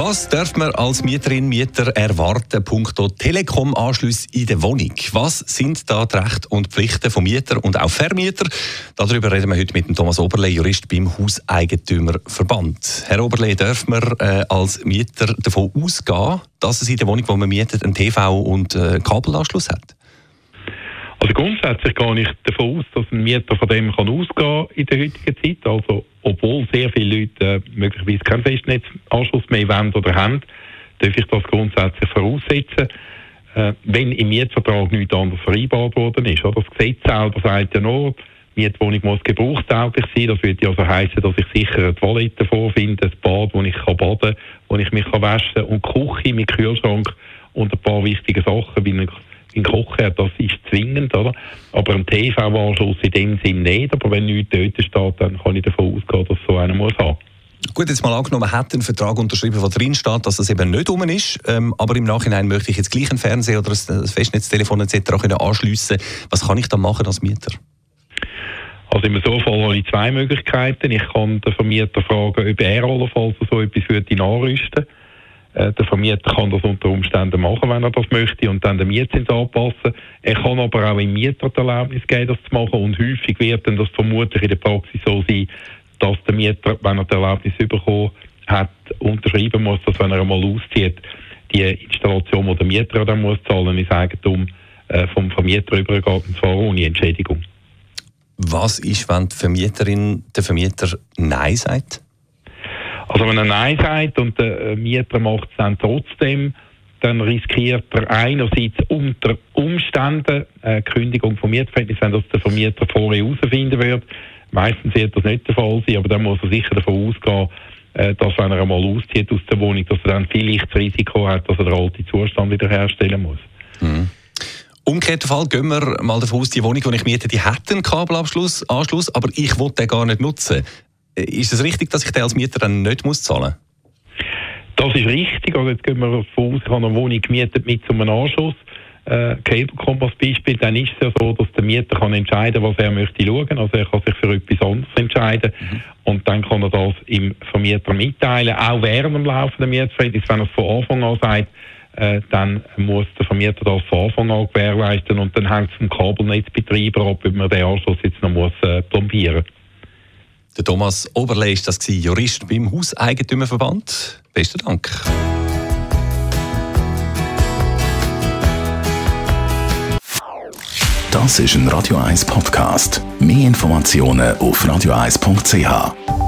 Was darf man als Mieterin, Mieter erwarten, punkto Telekom-Anschluss in der Wohnung? Was sind da die Rechte und Pflichten von Mieter und auch Vermieter? Darüber reden wir heute mit dem Thomas Oberle, Jurist beim Hauseigentümerverband. Herr Oberle, darf man äh, als Mieter davon ausgehen, dass es in der Wohnung, wo man mietet, einen TV- und äh, Kabelanschluss hat? Also grundsätzlich gehe ich davon aus, dass ein Mieter von dem kann ausgehen in der heutigen Zeit. Also obwohl sehr viele Leute äh, möglicherweise keinen Festnetzanschluss mehr wollen oder haben, darf ich das grundsätzlich voraussetzen. Äh, wenn im Mietvertrag nichts anderes vereinbart worden ist. Das Gesetz selber sagt ja nur, die Mietwohnung muss gebrauchstauglich sein. Das würde also heißen, dass ich sicher eine Toilette vorfinde, ein Bad, wo ich kann baden kann, wo ich mich kann waschen kann und Küche mit Kühlschrank und ein paar wichtige Sachen, wie ein in Kochen, das ist zwingend, oder? Aber ein TV-Anschluss in dem Sinn nicht. Aber wenn nichts dort steht, dann kann ich davon ausgehen, dass so einer muss haben. Gut, jetzt mal angenommen, man hat einen Vertrag unterschrieben, wo drin steht, dass das eben nicht um ist, ähm, aber im Nachhinein möchte ich jetzt gleich einen Fernseher oder ein Festnetztelefon etc. anschliessen. Was kann ich da machen als Mieter? Also im Fall habe ich zwei Möglichkeiten. Ich kann den Vermieter fragen, ob er allenfalls so etwas würde nachrüsten würde. Äh, der Vermieter kann das unter Umständen machen, wenn er das möchte, und dann den Mietzins anpassen. Er kann aber auch im Mieter die Erlaubnis geben, das zu machen. Und häufig wird dann das vermutlich in der Praxis so sein, dass der Mieter, wenn er die Erlaubnis bekommen hat, unterschreiben muss, dass wenn er einmal auszieht, die Installation, die der Mieter dann muss zahlen, ins Eigentum äh, vom Vermieter übergeht, und zwar ohne Entschädigung. Was ist, wenn die Vermieterin der Vermieter Nein sagt? Also wenn er Nein sagt und der äh, Mieter macht es dann trotzdem, dann riskiert er einerseits unter Umständen eine Kündigung vom Mietverhältnis, wenn das der Vermieter vorher herausfinden wird. Meistens wird das nicht der Fall sein, aber dann muss er sicher davon ausgehen, äh, dass wenn er einmal auszieht aus der Wohnung, dass er dann vielleicht das Risiko hat, dass er den alten Zustand wiederherstellen muss. Mhm. Umgekehrter Fall, gehen wir mal davon aus, die Wohnung, die ich miete, die hat einen Kabelanschluss, Anschluss, aber ich will den gar nicht nutzen. Ist es richtig, dass ich den als Mieter dann nicht muss zahlen muss? Das ist richtig. Also jetzt gehen wir davon aus, ich habe eine Wohnung gemietet mit so einem Anschluss. Äh, als Beispiel, dann ist es ja so, dass der Mieter kann entscheiden was er möchte schauen. Also er kann sich für etwas anderes entscheiden mhm. und dann kann er das im Vermieter mitteilen, auch während dem laufenden Mietverhältnis. Wenn er es von Anfang an sagt, äh, dann muss der Vermieter das von Anfang an gewährleisten und dann hängt es vom Kabelnetzbetreiber ab, ob man den Anschluss jetzt noch muss äh, plombieren muss. Der Thomas Oberle ist das Jurist beim Hauseigentümerverband. Besten Dank. Das ist ein Radio 1 Podcast. Mehr Informationen auf radio1.ch.